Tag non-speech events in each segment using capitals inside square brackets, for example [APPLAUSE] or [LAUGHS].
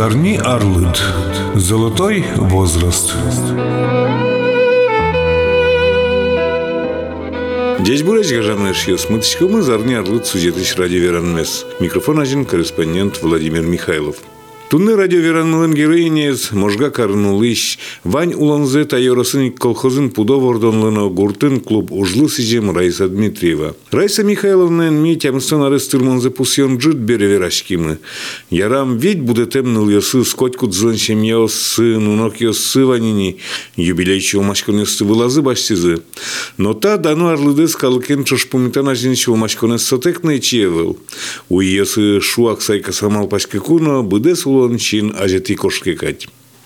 Зарни Арлыт. Золотой возраст. Здесь бураж гажанный шьес. Мы зарни Арлыт сюжетыш радио Веранмес. Микрофон один корреспондент Владимир Михайлов. Тунны радиоверанмылын героинез можга карнулыш, вань уланзе тайоросын колхозын пудов ордонлыно гуртын клуб ужлы сижем Раиса Дмитриева. Раиса Михайловна ми тямстан арыстырманзы пусьон джит береверашкимы. Ярам ведь будетем ныл ясы скотьку дзланчем ясы, нунок ясы ванини, юбилейчи умашконесты вылазы баштизы. Но та дану арлыдес калыкен чошпумитан ажинчи умашконес сотекны чиевыл. Уйесы шуак сайка самал пашкекуно, быдес уло он чин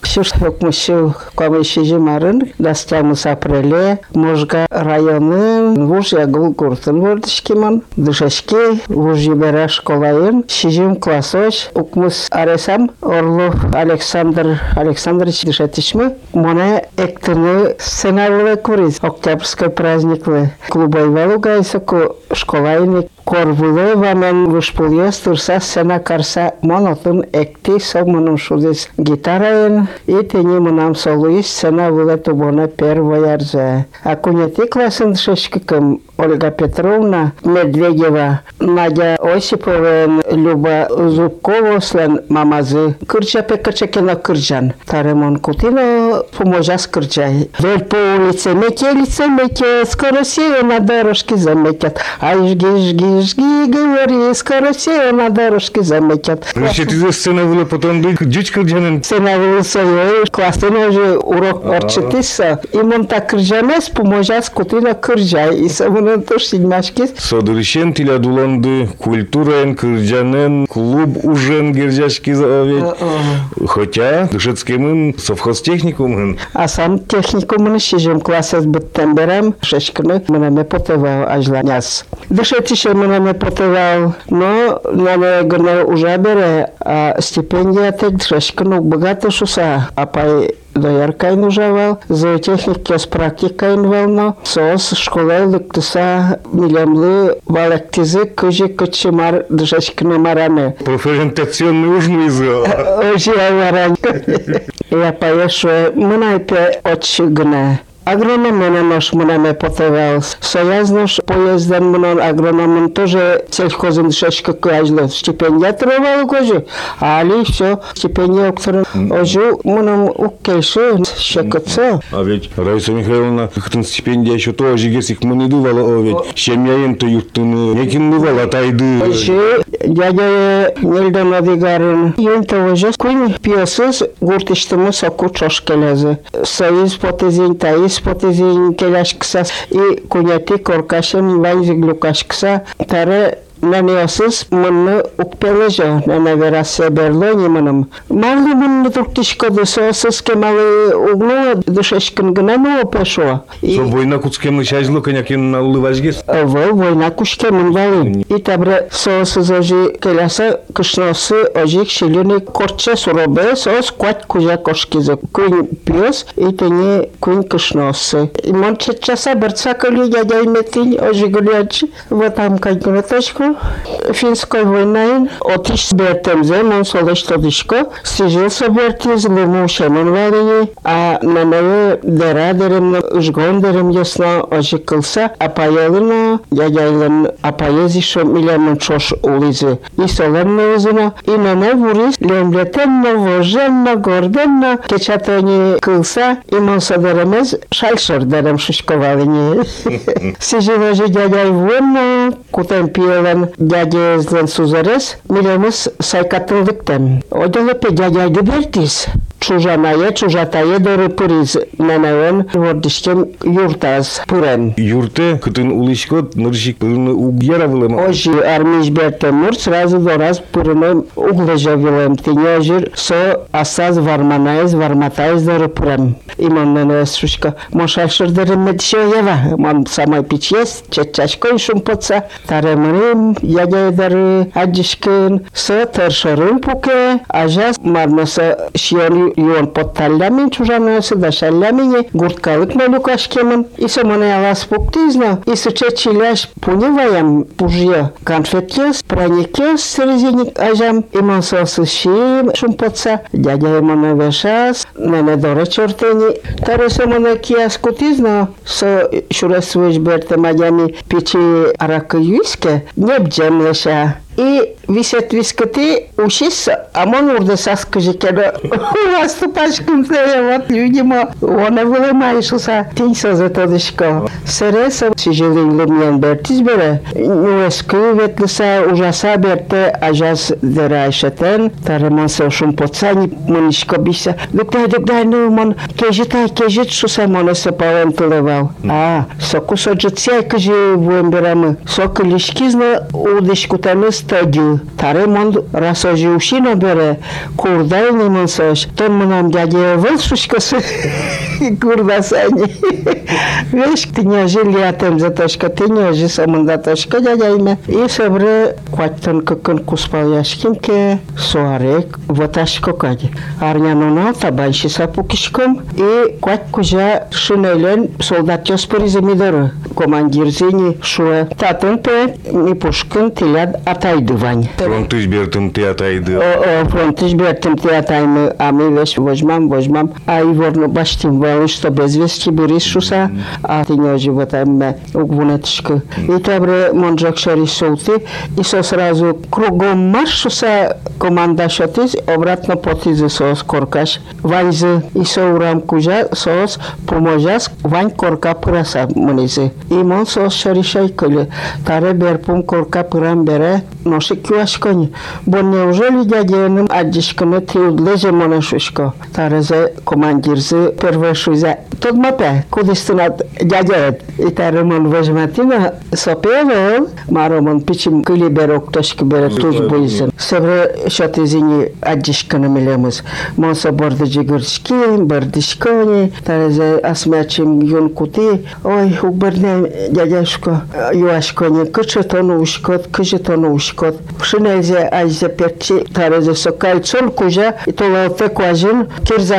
ажети кошкекать. Шушмышу комиссии марын дастамыз апреле можга районы вуж ягыл куртын вордышкиман дышашке вуж ебера школайын шижим классоч укмус аресам Орлов Александр Александрович дышатишмы моне эктыны сценарилы куриз октябрьской праздниклы клубой валугайса ку школайны Корвулы вамен вышпульес турса сена карса монотын экти сомынын шудес гитараен И тени нам солуис, цена была тубона первая рзе. А куняти классын шешкікім Ольга Петровна Медведева, Надя Осипова, Люба Зубкова, Слен Мамазы, Кырча Пекачекина Кырджан. Таремон Кутина поможа с Кырджай. Вель по улице метелица метет, скоро все на дорожке заметят. Ай, жги, жги, жги, говори, скоро все на дорожке заметят. Значит, ты сцена была потом дичь Кырджанин. Была своей, классный уже урок орчетиса. И мон так Кырджанес поможа с Кутина Кырджай. И самон Bunun tuş silmaşkiz. Содырышен тиля дуланды культураен кырджанен клуб ужен герджашки завет. Хотя дышецкемын совхозтехникумын. А сам техникумын шижем классес биттен берем. Шешкіні мене потевал ажланяс. Дышетише мене потевал. Но мене гына уже бере. А стипендия тек шешкіні богато шуса. Апай дояркайн ужавал, зоотехник кес практикайн вално, соос школа лыктыса милемлы валактизы кыжи кычымар дышашкына мараны. Профориентационный ужин из Ожи аваран. Я поешу, мынайпе отчыгына. Агроном менен ош менен потевал. Соязнош поезден менен агрономын тоже сельхозын шешка кыажлы стипендия требовал кожи. Али все стипендия окторын ожу менен уккейши шекотса. А ведь Раиса Михайловна хтын стипендия еще тоже гесик мыны дувала, о ведь шемьяен то юттыны, некин дувала тайды. Ожи дядя Нельдан Адигарын ента ожу куин пиосыз гуртиштымы соку чошкелезы. Союз потезин таис спотезин келашкыса и кунятик оркашын вайзик лукашкыса тары Нанеосыз мынны укпележо нана верасе берлони мыным. Марлы мынны туктишко дысосыз кемалы углу дышешкин гына ну пешо. И Со война куцкемны шажлы конякин на улыважгес. Ово война кушке мын валын. И табра соосыз ожи келаса кышносы ожи кшилюни корче суробе соос куат кужа кошкизы. Куин пиос и тене куин кышносы. И мон чечаса берцакали дядя метин ожи гулячи. Вот там кайгуна финској војнајн отиш беатемзе, мон солешто дишко, стижил со бертиз, не муше мон варије, а на мене дера дерем, на жгон дерем јасно а па јелена, ја јелен, а па језишо милјамон чош улизе. И солем на узина, и на не вурис, лемлетемно, вожемно, гордемно, кечатање кълса, и мон со деремез, шалшор дерем шишковалиње. [LAUGHS] Сижил ожи ја јај кутен пиелен дядя злен сузерес, милемыз сайкатылдыктен. Одолопе дядя гибертис. чужаная чужатае дыры пырыз нанавен вордишкем юртаз пырен. Юрты кытын улышкот ныршик пырны угьяра вылым. Ожи армиш берте мур сразу дораз пырны углыжа вылым. Тине жир со асаз варманаез варматаез дыры пырен. Именно сушка мошашыр дыры мэдше ева. Мам самай пичес, чечашкой шум поца. Таремырым, яге дыры, аджишкин, со тыршырын пуке, ажас мармаса шиялы шиоли юон потталлямин чужаносы да шаллямине гурткалык молюкашкемын. И самоне алас пуктизно. И сыче чиляш пуниваям пужье конфеткес, праникес срезиник ажам. И мансосы шим шумпотса. Дядя имона вешас. Мене доре чортени. Таре самоне киас кутизно. Со шуресвиш берте мадями печи арака юиске. Небджем леша. И висят вискоты, учиться, а мон урда саскажи кеда. Выступашком я вот видимо, он вылымайшуса. Тень соза тодышко. Сереса сижелин лымьян бертиз бере. Нуэскü ветлиса ужаса берте ажаз дерайшетен. Тареман се шум поцани мунишко биса. Дукдай, дукдай, ну мон кежитай, кежит шуса моне се павен тулевал. А, соку соджицяй кажи вуемберамы. Соку лишкизна удишкутаны стадию. Таре мон расожи ушино бере. Курдай не мансош. Тон мунам дядя выл шушкасы. Курдасани. Веш, ты не жили атем затошка, ты не жи самын затошка дядя имя. И собре кваттон кыкын куспал яшкинке суарек ваташко кади. Арнянона табанши сапукишком и кват кужа шинелен солдат ёспери земидоры. Командир зени шуэ. Татын пе ми пушкын тиляд атайды вань. Фронтыш бертым ты атайды. О, фронтыш бертым ти атаймы, а ми веш возьмам, возьмам, а и ворно баштим валы, что без вести берис шуса, а ты не животам угвунетышкы. И табре монжак шари солты, и со сразу кругом марш шуса команда шотиз, обратно потизе сос коркаш. Ваньзы и со урам кужа сос поможас, вань корка пыраса мынизе. Ήμουν στο Σερισέικολε. Τα ρέμπερ που κορκά ράμπερε, νοσικιού ασκόνι. Μπορεί οζόλι για γέννη, αντισκονέ τριού, λέζε μόνο σουσκό. Τα ρέζε κομμαντιρζε, περβεσούζε. Τότε μα πέ, κουδιστήνα για γέννη. Ήταν ρεμόν βεσματίνα, σοπέβε, μαρόμον πίτσι κουλιμπεροκ το σκυμπερε τους μπουίζεν. Σεβρε σωτιζίνι αντισκονέ μιλέμους. Μόσο μπορδιτζι γκουρσκί, μπορδιτσκόνι, τα ρέζε ασμέτσιμ γιουν κουτί, όχι ουμπερνέ Szedłem dziadziaszko Juaśkonie, köcsötonu uskot, köcsötonu uskot. Przynezie ajze pierci, tareze sokaj, col kuże, i to lo fekłazin, kirza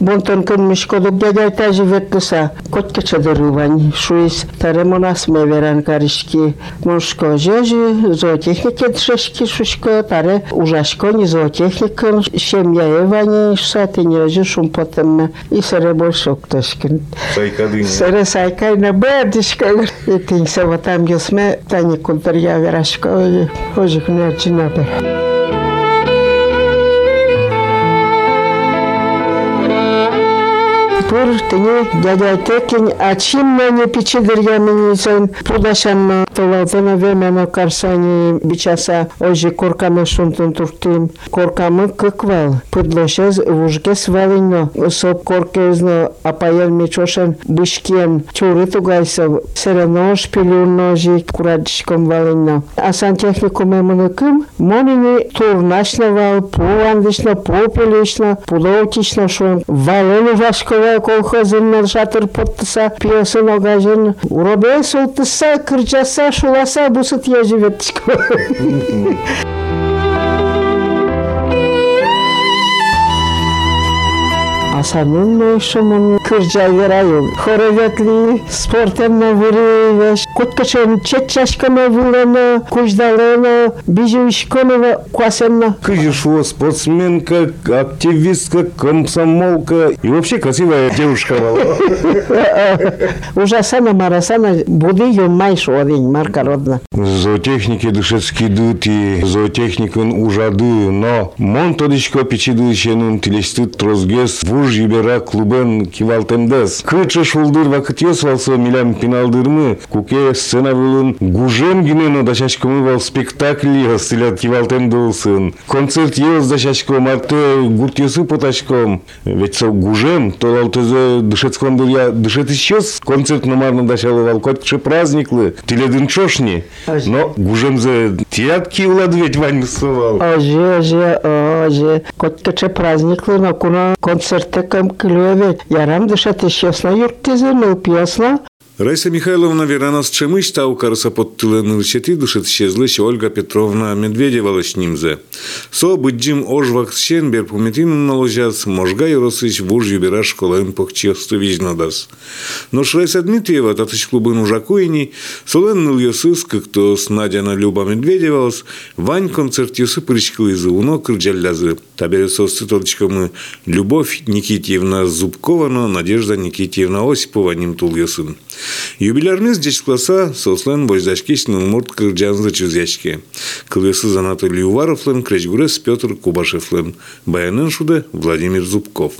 bonton kyn myszkoduk dziadziajtazi wetlusa. Kotke czedorywań, szuis, taremonas meweran kariszki, mążko ziezi, zootechnikę trzeszki, szuśko, tare użaśko, nie zootechnikę, siemjajewanie, szaty nie rozjuszą potem i sere bolszok tośkin. Sere sajkaj ктошкин. Сайкадыня. Саре сайкай на бедишка, и тень се ватам гесме, тани култарья верашко, ожих нерчи Пур тени дядя текин, а чем мне печи дырьяминицен, пудашанна, толалтана времена карсани бичаса, ожи коркаме шунтун туртим, коркамы кыквал, пыдлошез вужге свалино, соп коркезно, апаял мечошен, бышкен, чуры тугайсов, серено шпилюрножи, курадишком валино. А сантехникуме мыныкым, монини турнашна вал, пуандишна, пупелишна, пулоутишна шон, валenu Кырчай колхозунан шатыр поттуса пиосын огажын уробе султуса кырчаса шуласа бусы тие жибеттишко [LAUGHS] асанын ошомун кыржа вераю. Хороветли спортем на вырывеш. Куткачен четчашкана вулена, куждалена, бижушконова квасенна. Кыжишо, спортсменка, активистка, комсомолка и вообще красивая девушка была. [LAUGHS] Ужасана марасана буди юмай шуадень марка родна. Зоотехники душецки дут и зоотехникын ужаду, но мон тодичко печиду шенун тилестит трозгес вуж юбера клубен кивалтемдес. Кычы шулдыр вакыт ёсвалсо милям пиналдырмы, куке сцена вылын гужем гинено дашашкомы вал спектакли стилят кивалтемдылсын. Концерт ез дашашко марте гурт ёсы поташком. Ведь со гужем, то лалтызе дышецком я дышет исчез, концерт номарно дашалы вал котче праздниклы, тиледын чошни. Но гужемзе тиятки уладветь вань сувал. Оже, оже, оже. Коткаче праздниклы на куна концерте кам клювет. Ярам дышат исчезна юртизе, ну пьесна. Раиса Михайловна Веранос Чемыш тау карса подтылын ылчети душет щезлыш Ольга Петровна Медведева лышнимзе. Со быджим ожвак щен бер пуметин наложац можга юросыч буж юбера школын похчесту вижнадас. Но Райса Дмитриева татыч клубын ужакуини, солен ныл йосыс, кто с Надяна Люба Медведевалс, вань концерт йосы причкылызы, уно кырджаллязы. Табере состы толчкамы Любовь Никитьевна Зубкова, но Надежда Никитьевна Осипова ним тул йосын. Юбилярмыз класса сослен бойзашкешнің мұрт кырджанзы чүзяшке. Кылысы Анатолий Уваровлен, Кречгурес Петр Кубашевлен. Баянын шуды Владимир Зубков.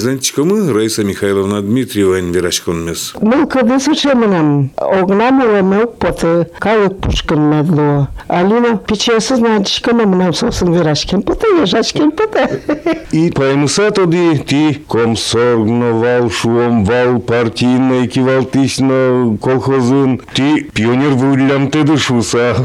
Айзлантичкомы Раиса Михайловна Дмитриева инверашконмес. Мы когда сучемнам огнамыла мы поты калык пушкин медло. Алина печесы значком нам сосын верашкин поты ежачкин поты. [LAUGHS] И поймуса тоді ти комсоргно вал шуом вал партийно экивал тисно колхозын ти пионер вулям теді шуса.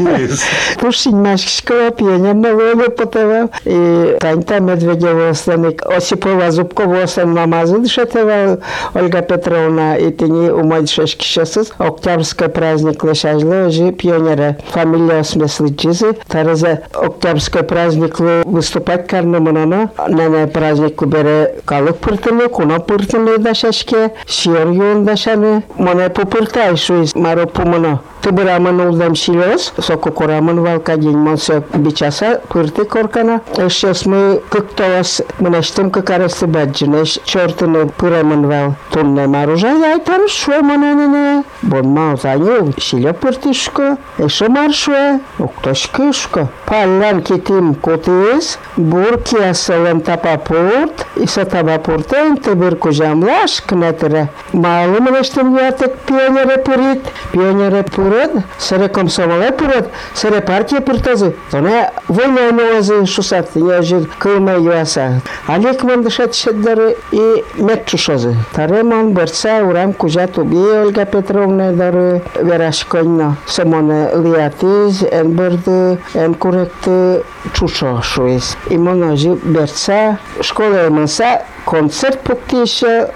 [LAUGHS] Пушин машкишкова пионерно воле потева. И Таньта Медведева останик Осипова Зубкова остан намазы дышетева Ольга Петровна и тени умой шешки шесыз. Октябрьский праздник лешажлы же пионера. Фамилия смыслы чизы. Тараза Октябрьский праздник выступать карнамына Ана нене праздник бере калык пыртыны, куна пыртыны дашашке, шиер юн дашаны. Моне пупыртай шуиз маро пумыно. Тыбырамын улдам шилес, соку корамын валка день монсе бичаса пырты коркана. Сейчас мы как товас мынаштым как арасты баджинеш чертыны пырамын вал. Тунне маружа яйтар шуе моненene. Бон мал заню шиле пыртышко. Эше маршуе. Уктошкышко. Паллан китим котиес. Буркия Салем Тапапурт, и са Тапапуртен, тебир кожамлаш кнетре. Малым рештем ятек пионере пурит, пионере пурет, саре комсомоле пурет, саре партия пуртазы. Тоне война новазы шусат, я жир кылма юаса. Алик ман дышат шеддары и метчушозы. Тареман берца урам кужа туби Ольга Петровна дары верашкойно. Самоне лиатиз, ен бырды, ен куректы чушо шуис. И моножи берца школа маса концерт пукти еще.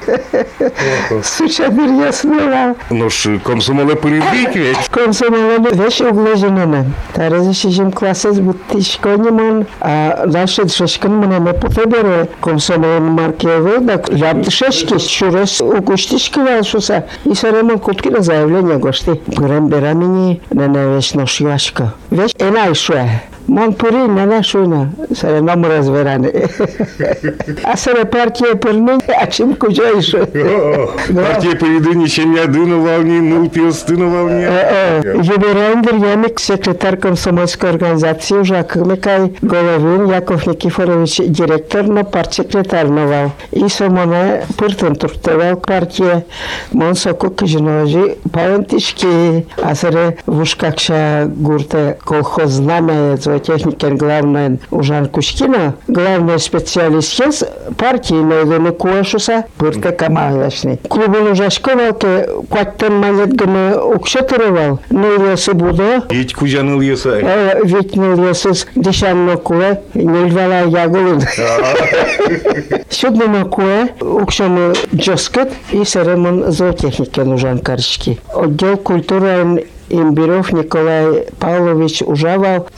Суча ясного. Ну ж комсомоле перебік ведь. Комсомолом вещь углеженная. Таразы шижим классы будто школьным, а дальше шешкан мне не потребует. Комсомолом маркевый, так лябды шешки, шурес угуштишки валшуса. И саремон кутки на заявление гошти. Грем берамини, на навеш ношивашка. Вещь энай шуэ. Мон пури на нашуна, саре нам разверане. А саре партия перни, а чим кujayшу. Партия поведения ще не один на волні, нул пілсти на волні. Юберендер Ямик, секретарь комсомольской организации, уже Микай Головин, Яков Никифорович, директор, но партсекретарь новал. И самоне пыртын туртевал партия, Монсоку Кижиножи, Павентишки, Асаре Вушкакша Гурте, колхоз знамя, зоотехникен, главное, Ужан Кушкина, главный специалист хез партии, но его куашуса, пырте камалашни. Клубын ужашковал, ке куаттен малет гына укшатырывал, но ясы буде, Ить кужаныл єсай. Э, ведь ну ясыз дешанно куэ, нельвала ягулын. [LAUGHS] Сюдно куэ, укшамы джоскет и саремон зоотехнике нужен каршки. Отдел культуры Имбиров Николай Павлович Ужавал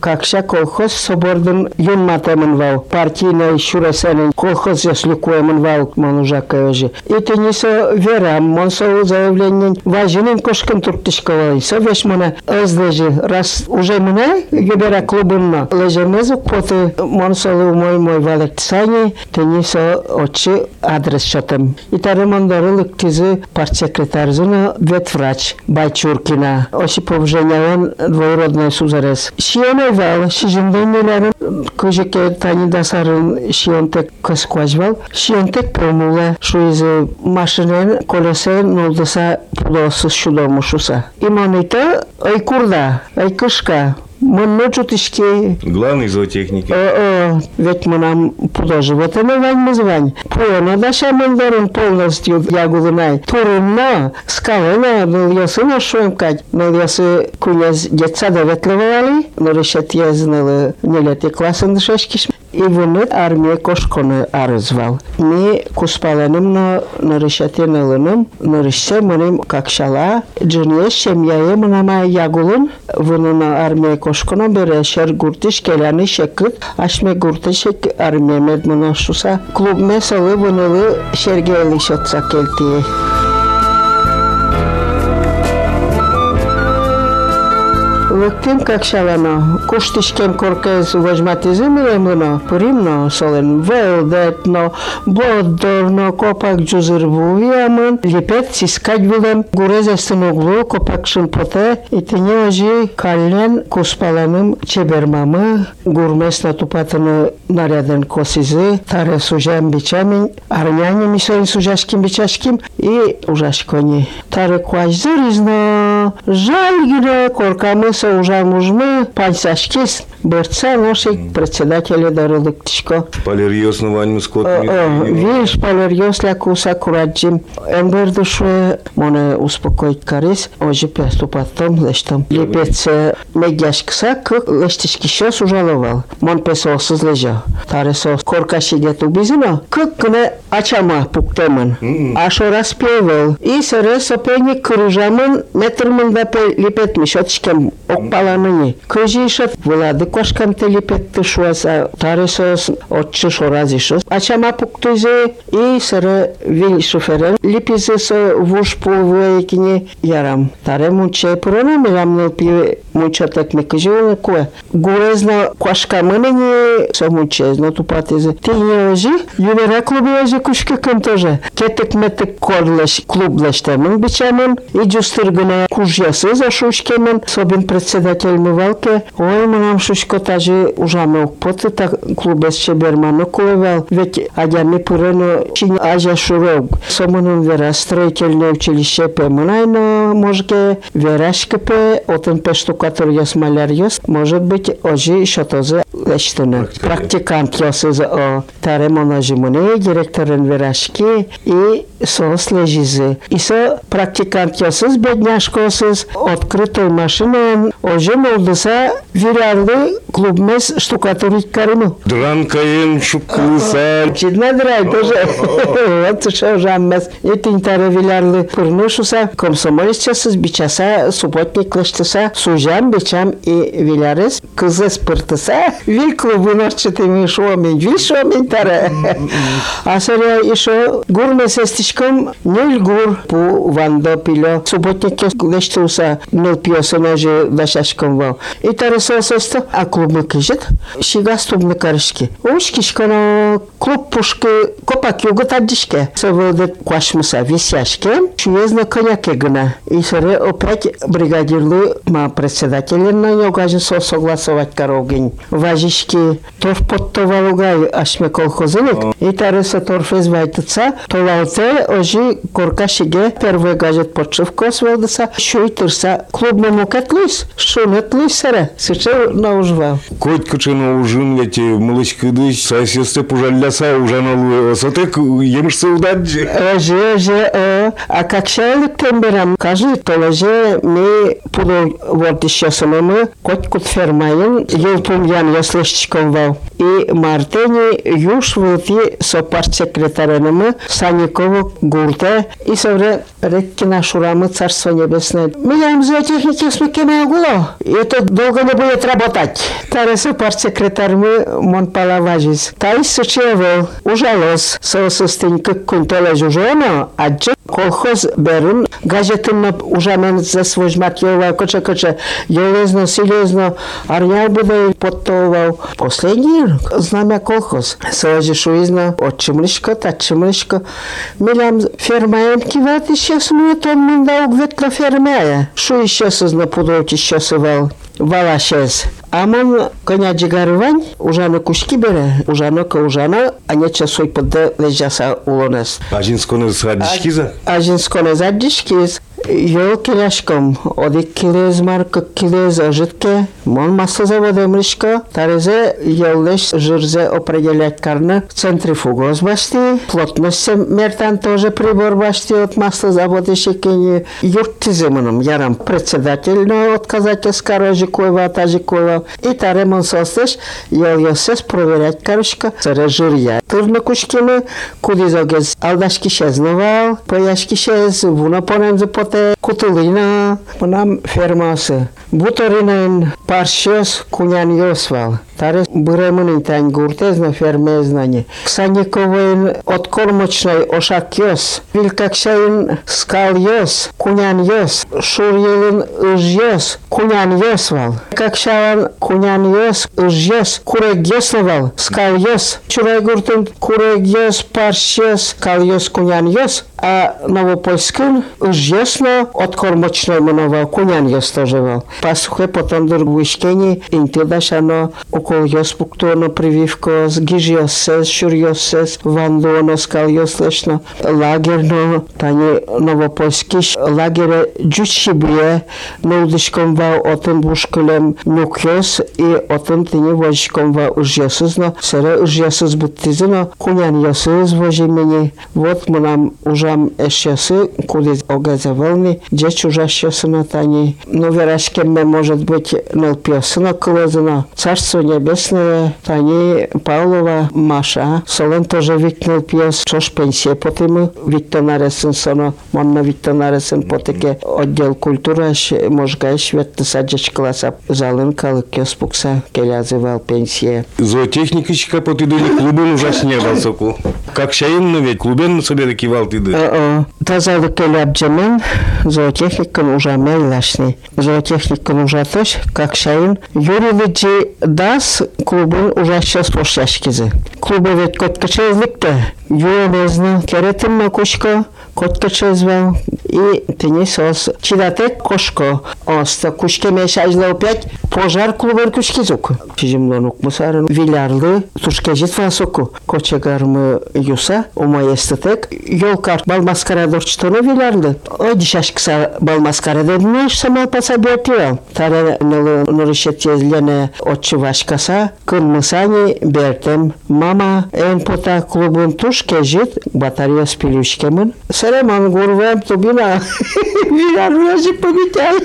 как какша колхоз собордым юнматемын вал, партийный шурасенен колхоз яслюкуемын вал, манужа кайожи. Это не со верам, ман со заявлением, важенен кошкин турктышковал, со веш мана, эздежи, раз уже мына гибера клубынна, лежернезу поты, мон солу мой мой валек сани, не со очи адрес шотым. И тары мандарылык тизы партсекретарзына ветврач, бай Чуркина. Още повженяван двојродна сузарес. Шијаме вел, шижен ден милярен, коже ке тани да сарын шијон тек каскуажвал, шијон тек промуле, шо из машинен колесе нолдаса пудосу шудомушуса. Иманите, ай курда, ай кышка, Мынно чутышки Главный зоотехники. О, ведь мы нам вань мы звань. Пуэна даша мандарин полностью ягулынай. Турынна, скалына, был ясы нашуем кать. Но ясы кунез детсада ветлевали, но решет езнали нелети класын шешкиш. И вони армия кошконы арызвал. Ми куспаленым на нарышате налыным, нарышсе мыным какшала, джынье шемьяе мынама ягулын, вуны на армия кошконо бере шер гуртиш келяны шекыт, ашме гуртишек армия медмына шуса. Клуб месалы вунылы шергели шотса келтие. Лыктым как шалано, куштишкем коркез возьматизм ремно, примно солен велдетно, бодорно копак джузырву ямын, липет сискать вилем, гурезестен углу копакшын поте, и тыне ожи каллен куспаланым чебермамы, гурмесна тупатыны наряден косизы, таре сужам бичамин, арняне мисоин сужашким бичашким, и ужашкони. Таре куажзыризно, жаль гире коркамы са уже мужмы, пальцашкис, борца лошадь председателя Дарылык Тишко. Шпалерьёс скот. Скотт. Вин шпалерьёс лякуса кураджим. Эмбер душе моне успокоить карис. Ожи пеступатом лештам. Лепец мегяш кса кык лештишки шос ужаловал. Мон песосыз лежа. Таресос корка шидет убизино. Кык кыне ачама пуктемын. Ашо распевал. И сыры сопени кырыжамын метрмын да лепетмиш. Отшкем окпаланыны. Көжи шат владык кошкам тели петтешуа за шо рази шо. А чама пуктузе и сара вин шоферен липизе со вуш воекине јарам. Таре муче порано мирам на пиве мучатак ме кажи на кое. Горезна кошка мнење со муче зното патезе. Ти не ожи, јуме рекло би ожи кушка кам тоже. Кетек метек корлеш клублеш темен бичамен и джустиргана кужја се за шушкемен собен председател мувалке. Ој, нам шуш тажи ужаме окпоты, так клубес чеберману кулевал. Ведь адями пурено чинь ажа шурог. Сомунун вера строительное училище пе мунайно можге верашке пе отен пешто штукатур ёс, маляр ёс, может быть, ожи еще тоже лештуны. Практикант ёс из о таре моножимуны, директорын верашки и сос лежизы. И со практикант ёс из бедняшкосыз, открытой машиной, ожи молдыса вирарлы клубмес штукатурить карымы. Дранкаен шуккылыса. Чидна драй тоже. Вот что жаммас. И тинтары виларлы пырнышуса, комсомолистчасыз бичаса, субботник лыштыса, сужам, бичам и вилярыз, кызы спыртыса, вил клубы норчатыми шуамен, вил шуамен тары. А сыря еще гур месестичком нөл гур пу вандо пило, субботник лыштыса, нөл пьесона же дашашком вал. И тары сососто, а клубы кижет, шига стубны карышки. Ушкишкано клуб пушки копак югы таддишке. Саводы квашмуса висяшке, шуезна коняке гына. И сыры опять бригадирлы ма председателен на нёгажы со согласовать коровгин. Важишки торф подтовалугай ашме колхозылык. И тарыса торфез вайтыца, толалте ожи коркашиге первый газет подшивко свелдыса, шуй тырса клубный мукет луис, шунет луис наужвал. Коть кычыны ужын ведь мылычкыдыш, сосесте пужалляса ужаналу. Сотек емышсы удаджи. Оже, оже, о, а как шайлык темберам, кажи, толоже ми вот еще самому, коть кут фермайын, ел пумьян я слышчиком вал. И мартени юж вылти со партсекретаренымы Саникову гурте и совре Реккина Шурамы Царство Небесное. Меня зоотехники смекеме огуло. И это долго не будет работать. Таки, секретар ми мон пала Важис. се сочевал, ужалос, со состенька контола жужено, а че колхоз берун, гаджетын на ужамен за свој жмат ёва, коча коча, ёлезно, серьезно, арнял буда и потовал последни знаме колхоз. Сажи шуизна, од чимлишко та чимлишко милам ферма ем киват, исчез мне, то мне дал гветла фермея. се исчез на пудроти, се вал. Вала сейчас. Амон коня джигарвань, ужано кушки бере, ужано ка ужано, а не часой подде лежаса улонес. Один сконы садишкиза. Ажин сконе задишкиз, Yol kileşkom, оди килез, marka килез, житке, мон масса завода Мришка, тарезе јелдеш жирзе определјакарна центрифугоз башти, плотност се мертан тоже прибор башти од масса завода шекени юртизимуном, јарам скара отказателска та Тажикоева и таре мон состеш јел се спроверят карушка царе жирја. Тырна кушкиме, куди зогез алдашки шезнувал, појашки шез, вуна понем за пот pote kutulina punam fermасы. Буторинен паршес кунян йосвал. Таре быремын тань гуртезна фермезнани. Ксаниковын откормочной ошак йос. Вилкакшайын скал йос. Кунян йос. Шурьелын ыж йос. Кунян йосвал. Какшаван кунян йос. Ыж йос. Курек йословал. Скал йос. Чурай гуртын курек йос. Паршес. Скал йос кунян йос. А новопольскын ыж йосно откормочной мановал. Кунян йос тоже вал. Пасухе потом дургвишкени интилдашано около јоспуктуно прививко с гижиосес, шурјосес, вандуоно скалјослешно, лагерно, тање новопольскиш лагере джучибие, ноудишком ва отен бушкулем нукјос и отен тиње вожишком ва ужјосузно, сере ужјосуз буттизино, куњан јосуз вожи мени, вот му нам ужам ешјосы, куди огазавални, джеч ужашјосуно тање, но верашке ме может быть нелпиосуно кылозуно, царство небесное, тање Павлова Маша, солен тоже викнул пиос, чош пенсия потимы, Виктор Наресен соно, монна Виктор Наресен потеке отдел культура, можга шветты саджач класса, залын калы кёс пукса, келязывал пенсия. Зоотехникичка потидыли клубын ужасне басоку. Как шайын ведь клубен собере кивал тиды. Э, э, тазалыккел абджаман зоотехниккан ужама илашни. Зоотехниккан ужатыш, как шайын, Юрьевичи дас клубын ужаща спошляшкизы. Клубы ведь коткача керетім макушка, коткача и тени сос чидатек кошко оста кушкеме шажла опять пожар клубер кушкизук чижимлонук мусарын виларлы тушкежит фасоку кочегармы юса умаестетек ёлкар балмаскара дорчтоно виларлы одишашкса балмаскара деднеш самал пасабиотива таре нылы нуришетезлене отчывашкаса кынмысани бертем мама эн пота клубун тушкежит батарея спилюшкемын Sereman gurvem legal. Viraram hoje para Mitel.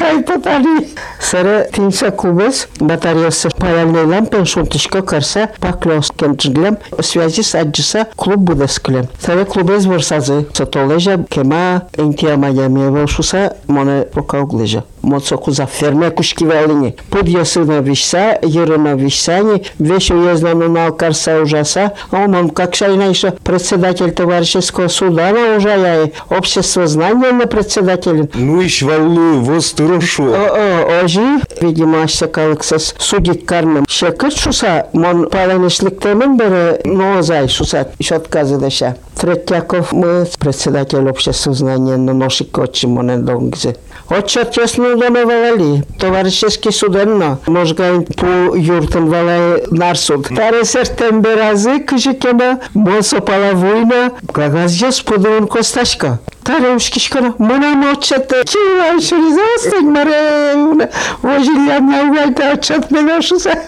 Ai, patari. Sara tinsa kubas, batarijose paraleliam penšontiška karsa, paklios kemtžgliam, svязis adžisa klubu deskliam. Sara klubas varsazi, satolėžia, kema, intia majamie valšusa, mane pokaugležia. Моцоку за ферме кушкивалини. Подъясы на вишса, ера на вишсани, веше уездано на карса ужаса, а он как шайна еще председатель товарищеского суда на ужая, общество знания на председателя. Ну и тырошу. О, ожи, видимо, ашсакалыксыз судит кармым. Шекыт шуса, мон паленешликтемен бері нозай шуса, шотказыдаша. Третьяков мы председатель общества знания на ношик отчим монен донгзе. Отчет ясно време валали, може да можга по јуртен валај нарсуд. Таре сертембер азы кыжыкена, мосо пала война, кога жас подон косташка. Таре ушкишкана, мона мочете, чива шури застыг маре, вожилям на угайта отчет се.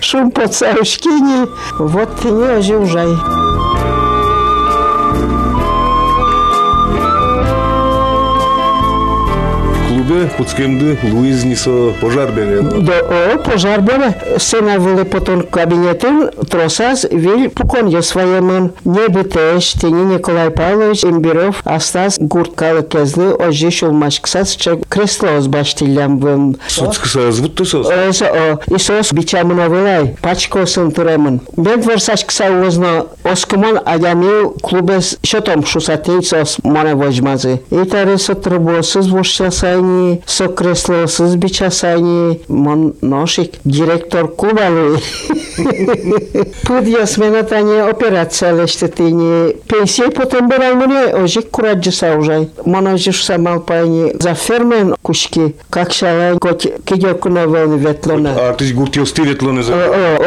Шум по саушкини, вот ти не ожи ужай. Скембе, од Луизни со пожарбене. Да, о, пожарбене, се на Велепотон кабинетин, тросаз, вил пукон своемын. Не битеш, тени Николай Павлович, имбиров, астаз, гурткалы кезлы, ожи шулмашксаз, че кресло озбаштилям вым. Суцкса звут сос. Оза, о, Исос бичамына вылай, пачко сын туремын. Мен версашкса озно, оскумон адямил клубес шотом шусатин сос моне вожмазы. И таре сотрубосыз вошчасайни, со креслосыз бичасайни, мон ношик, директор клубалы. [LAUGHS] [LAUGHS] Пудья сменатани операция лештетини. Пенсия потом берай мне, ожик кураджиса уже. Моножи шусамал пайни за фермен кушки, как шалай, коть кидёкуна вел ветлона. Артиш гурти остиветлоне за.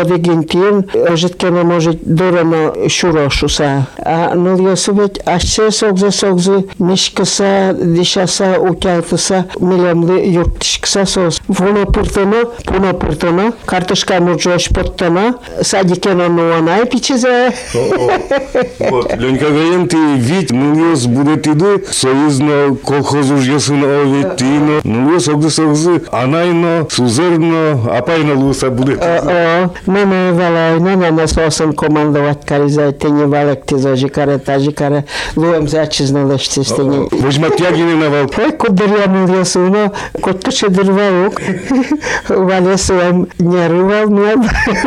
Одегентин, ожиткено може дорано шурошуса. А ну йосовет, а ще согзе согзе, мишкаса, дишаса, утялтаса, милемли юртишкса сос. Вуно пуртано, пуно пуртано, картошка мурджош поттано, садикено нуанай пичезе. Вот, Ленька Гаен, ты ведь, ну ёс будет иды, союзно колхозу жесын оветино, ну ёс огды согзы, анайно, сузерно, апайно луса будет. О, мене валай, не на нас осен командовать каризай, ты не валек, ты за жикаре, та жикаре, луем зачизно лешти стени. Возьмат ягины на вал. Ой, кудыря милесуно, котка шедырваук, валесуем не рывал,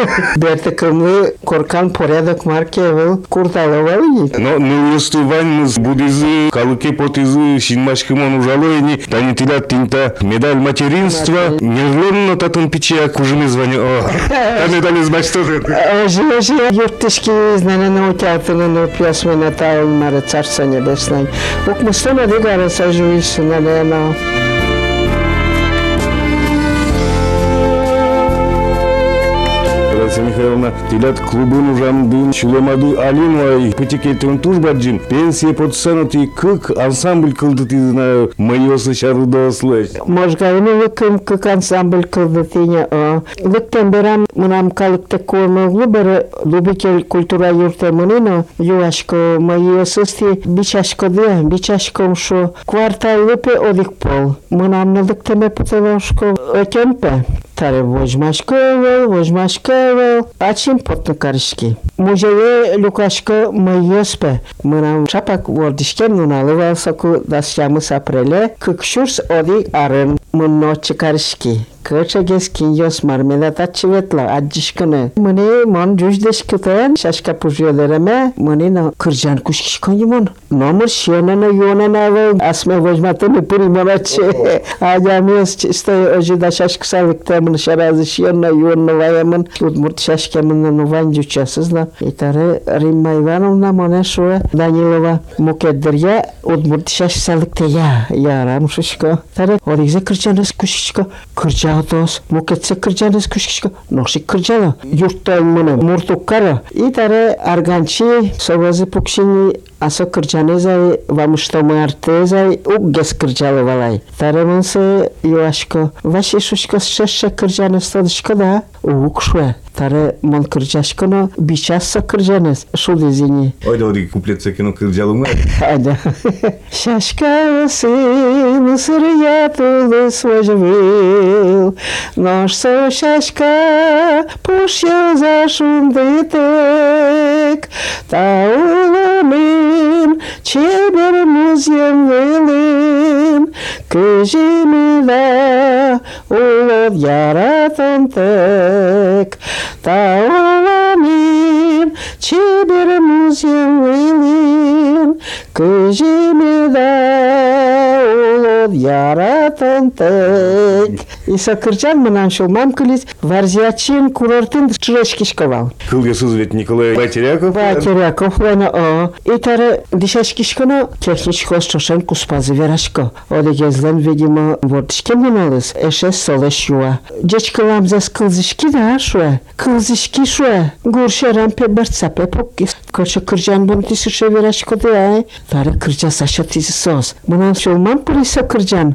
нет. Бертекымлы коркан порядок маркевыл, курталовал и Но ну ёс ты вань будизы, калыке потизы, шинмашкымон ужалоени, тани тилят тинта медаль материнства, нерлонно татын пичия кужими звоню. О, та медаль из бачтозы. Ожи, ожи, юртышки наутятыны на пьесмена таун маре царство небесное. Ук мустона дигара сажуис на лена. Лариса Михайловна, тилят клубын ужамдын чулемады алинвай пытикетин тужбаджин, пенсия подсанати кык ансамбль кылды тидина майосы шаруда ослэч. Можгайны лыкым кык ансамбль кылды тине о. Лыктен берам мынам калыкты кормоглы бері любитель культура юрта мыныно юашко мои сысти бичашко де, бичашком шо квартал лыпе одик пол. Мынам на Tare vojmașcăvă, vojmașcăvă, acim pot năcarșchi. Muzeje lukașcă mă iospe, mânam șapac vordișchem nunalăvă, săcu da seamă să prele, câc șurs odi arân, mânnoce carșchi. Köçeges kinyos marmelata çivetla acışkını. Mune mon cüjdeşkiten şaşka pujuyodereme mune na kırjan kuşkiş konyumon. Nomur şiyonana yonana ve asma vojmata mı primona çe. Ayamiyos işte öjüda şaşkısalıkta mın şarazı şiyonana yonana vayamın. Udmurt şaşkamın nuvan cüçasızla. İtare Rimma Ivanovna mone şuya Danilova mukeddirya udmurt şaşkısalıkta ya. Ya ramusuşko. Tare odigze kırjanız kuşkiş ko. Kırjan Кыржаотос мукетсе кыржаныс кушкишко. Ноши кыржала. Юртта мына муртуккара. Итары арганчи совазы пукшини асо кыржанезай вамуштомы артезай уггес кыржалы валай. Таремынсы юашко. Ваши шушко шеша кыржаныс тодышко да. Укшуе. Таре мон кыржашконо бичасса кыржанес. Шул дезини. Ойда оди куплет секено кырджалыңа. Hadi. Шашкасы сырья тулы свожевил, Нож со шашка пушя за шундитек, Та уламин чебер музем вилин, Кыжими да улов яратан тек, Tavamim çiğdirimiz yemliyim Kıcımı da Кыжими да улов яратан тек. Иса кыржан мынан шул мамкалис варзиачин курортын чурашкишковал. Кылгасыз ведь Николай Батеряков. Батеряков лана о. Итара дишашкишконо техничко шошен куспазы верашко. Оде гезлен, видимо, вортишке мыналыс. Эше солеш юа. Дечкалам за скылзышки да шуэ. Кылзышки шуэ. Гурше рампе берцапе поккис. Коча кыржан бун тисыше верашко да ай. Тара кыржа саша тизи сос. Мынан Nurgül Sakırcan.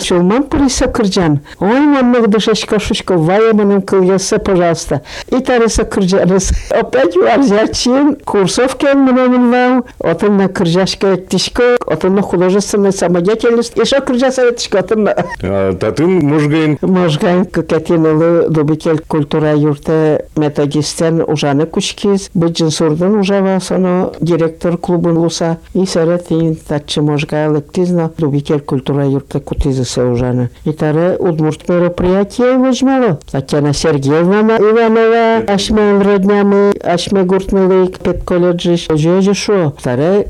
мусульман пуриса кырджан. Ой, мамног душечка шушка, вая манам кылгасы, пожалуйста. И тариса кырджарыс. Опять варзячин, курсов кен мнемин вау, отын на кырджашка тишко, отын на художественная и еще кырджа советишка, отын на... Татын мужгайн? Мужгайн, кокетин улы, добитель культура юрты, методистен ужаны кучкиз, быджин сурдын ужава соно директор клубын луса. И сарат ин татчы можгайлык тизно любитель культура юрта кутизыса ужаны. И тары удмурт мероприятие возьмало. Татьяна Сергеевна Иванова, ашмен роднямы, ашме гуртнылык, пет колледжи, жежи шо. Тары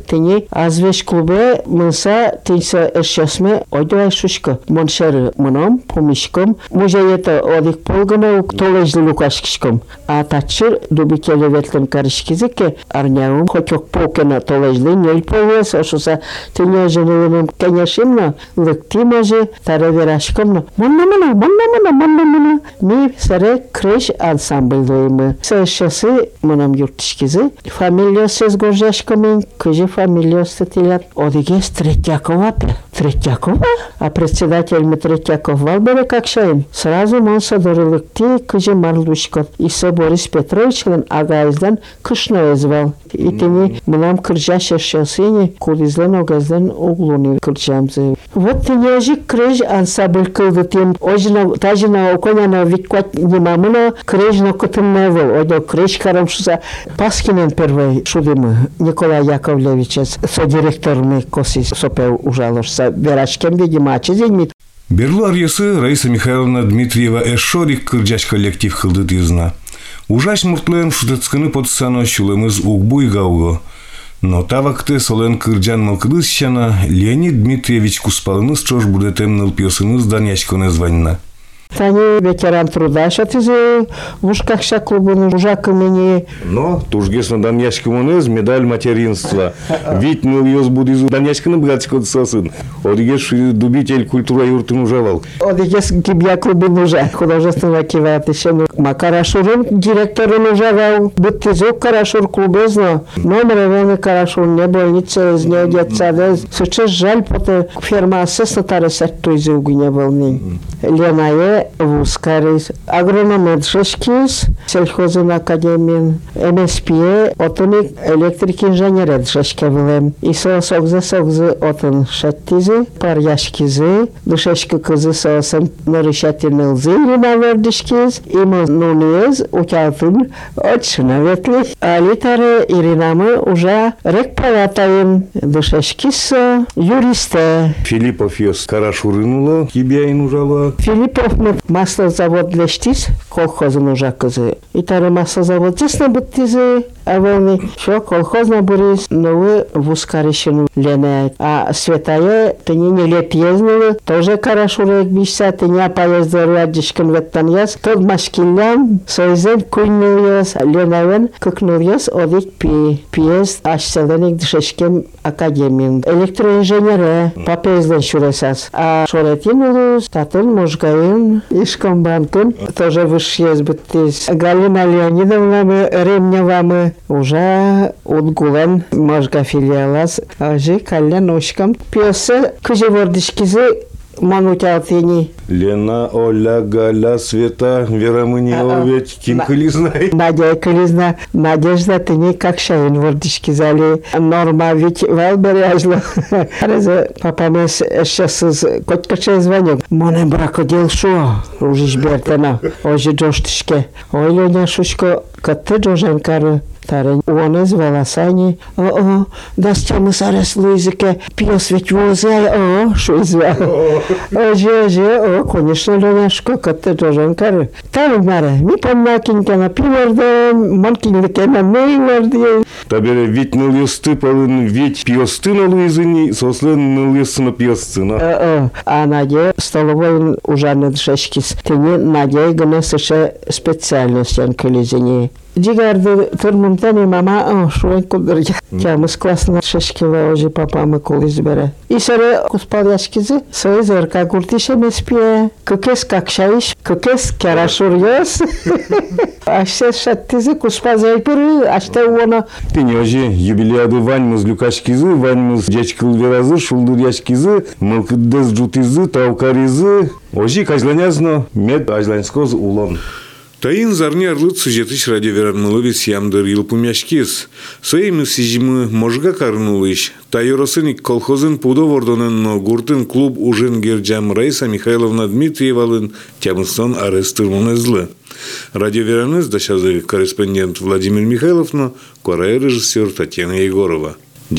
азвеш клубе мынса тинса эшясме ойдуай шушка. Моншер мыном, помишком, музеета одик полгана толежли лукашкишком. А татчыр дубикеле ветлен карышкизике арняум хотёк полкена толежли нель повес, ошуса тыня женылыным кенешимна, лыкти може, таре верашкомна. Манна мана, манна мана, манна мана. Ми саре креш ансамбль доимы. Сэшесы мынам юртишкизи. Фамилия сөз горжашкомин, кыжи фамилия статилят. Одигес Третьякова пе. Третьякова? А председатель мы Третьяков Валбере как шаин. Сразу мон садорылыкти кыжи марлушкот. Иса Борис Петровичлан агайыздан кышны ызвал. Итене мылам кыржа шершасыне куризлан агайыздан углуны кыржамзы. Вот тенежик крыж ансабль кылды тем ожина тажина оконана викват немамына крыжно кытынна вол. Одо крыж карамшыса Паскинен первый шудымы Николай Яковлевича содиректорны косы сопе ужалышса. Верачкем, видимо, ачызен Берлу арьесы Раиса Михайловна Дмитриева эшорик кырджач коллектив хылдыт язна. Ужаш муртлен шутыцкыны подсано шулемыз угбуй гауго. Но та вакты солен кырджан мылкыдыз щана Леонид Дмитриевич Куспалыныз чош будетем ныл пьесыныз даняшконе званьна. Тани ветеран труда шатизы в ушках клубын ужакы мені Но тужгесно даняшкымонез медаль материнства. Вить ну ёз будизу даняшкыны братскот сосын. Одигеш дубитель культура юртын ужавал. Одигес гибя клубын уже художественного кивает еще Макарашурын директорын ужавал Буттизу Карашур клубезно Номер вены Карашур не больница из не детца Сейчас жаль поте ферма сесна тарасат той заугу не был Ленае Вускарис агрономет шешкис сельхозын академиен МСПе отыны электрик инженерет шешкевлем. И со согзы согзы отын шаттизы пар яшкизы дышешки кызы сосын нарышатын ылзы ирина вердишкиз има нуниез учалтын отшына ветли. Алитары Иринамы уже рек палатайын дышешкис юристе. Филиппов ёс карашурынула, кибяйын ужала. Филиппов мы тара масло завод лештис, колхоз мужа козе. И тара масло завод десна бутизе, а волны, что колхозна бурис, но вы в ускарищину лене. А светая, ты не не лет ездила, тоже карашурек бишса, ты не поездил рядишком веттан яс, тот машкилям, соизен куйнул яс, ленавен, кыкнул яс, одик пи, пиес, аж селеник дышешкем академиен. Электроинженере, папезлен шуресас. А шоретин статын можгаин, ишкомбанкын, тоже высший быттис. Галина Леонидовна мы, Ремнева мы, уже утгулен можга филиалас, ажи кален ошкам. Пьеса кыжы вордишкизы манутялтыни. Лена, Оля, Галя, Света, Вера Мынева, ведь Ким знай. Надя Кализна, Надежда, ты не как шаин вордишки зали. Норма ведь валбери ажла. [LAUGHS] Реза папамес сейчас котка звонил. Моне бракодел шо, ужиш бертена. Ожи джоштишке. Ой, Леня Шушко, катты джожанкары. Таре уоне звала Сани. О, о, да с тем сарес Луизике пьес ведь возай, о, шо звал. Оже, оже, о, конечно, Леняшко, катты джожанкары. Там маре, ми помнакинка на пиварда, манкинлике на мейларди. Табере ведь ныл ёсты палын, ведь пьёстына луизыни, сослен ныл ёстына пьёстына. О, а Надя столовой ужаны дшешкис. Ты не Надя гына сыше специальность анкализини. Дигарды тырмымтан и мама шуен кудырja. Кямыз классно шешкева ожи папамы кол избере. И саре куспал яшкизи, свои зерка гуртише меспие. Кыкес какшаиш, кыкес керашурьос. Аште шаттизи куспал зайпыры, аште уона Тени ожи юбилеяды ваньмыз люкашкизы, ваньмыз дячкыл веразы, шулдыр яшкизы, мылкыддыз жутизы, таукаризы. Ожи кажланязно мед ажланскоз улон. Таин зарни арлыт сюжетыш радиоверанмыловец ямдыр йылпумяшкес. Своими сижимы можга карнулыш. Тайоросыник колхозын пудовордонын но гуртын клуб ужен герджам Раиса Михайловна Дмитриевалын тямысон арестырмонезлы. Радиоверанез дашазы корреспондент Владимир Михайлов, но кора режиссер Татьяна Егорова.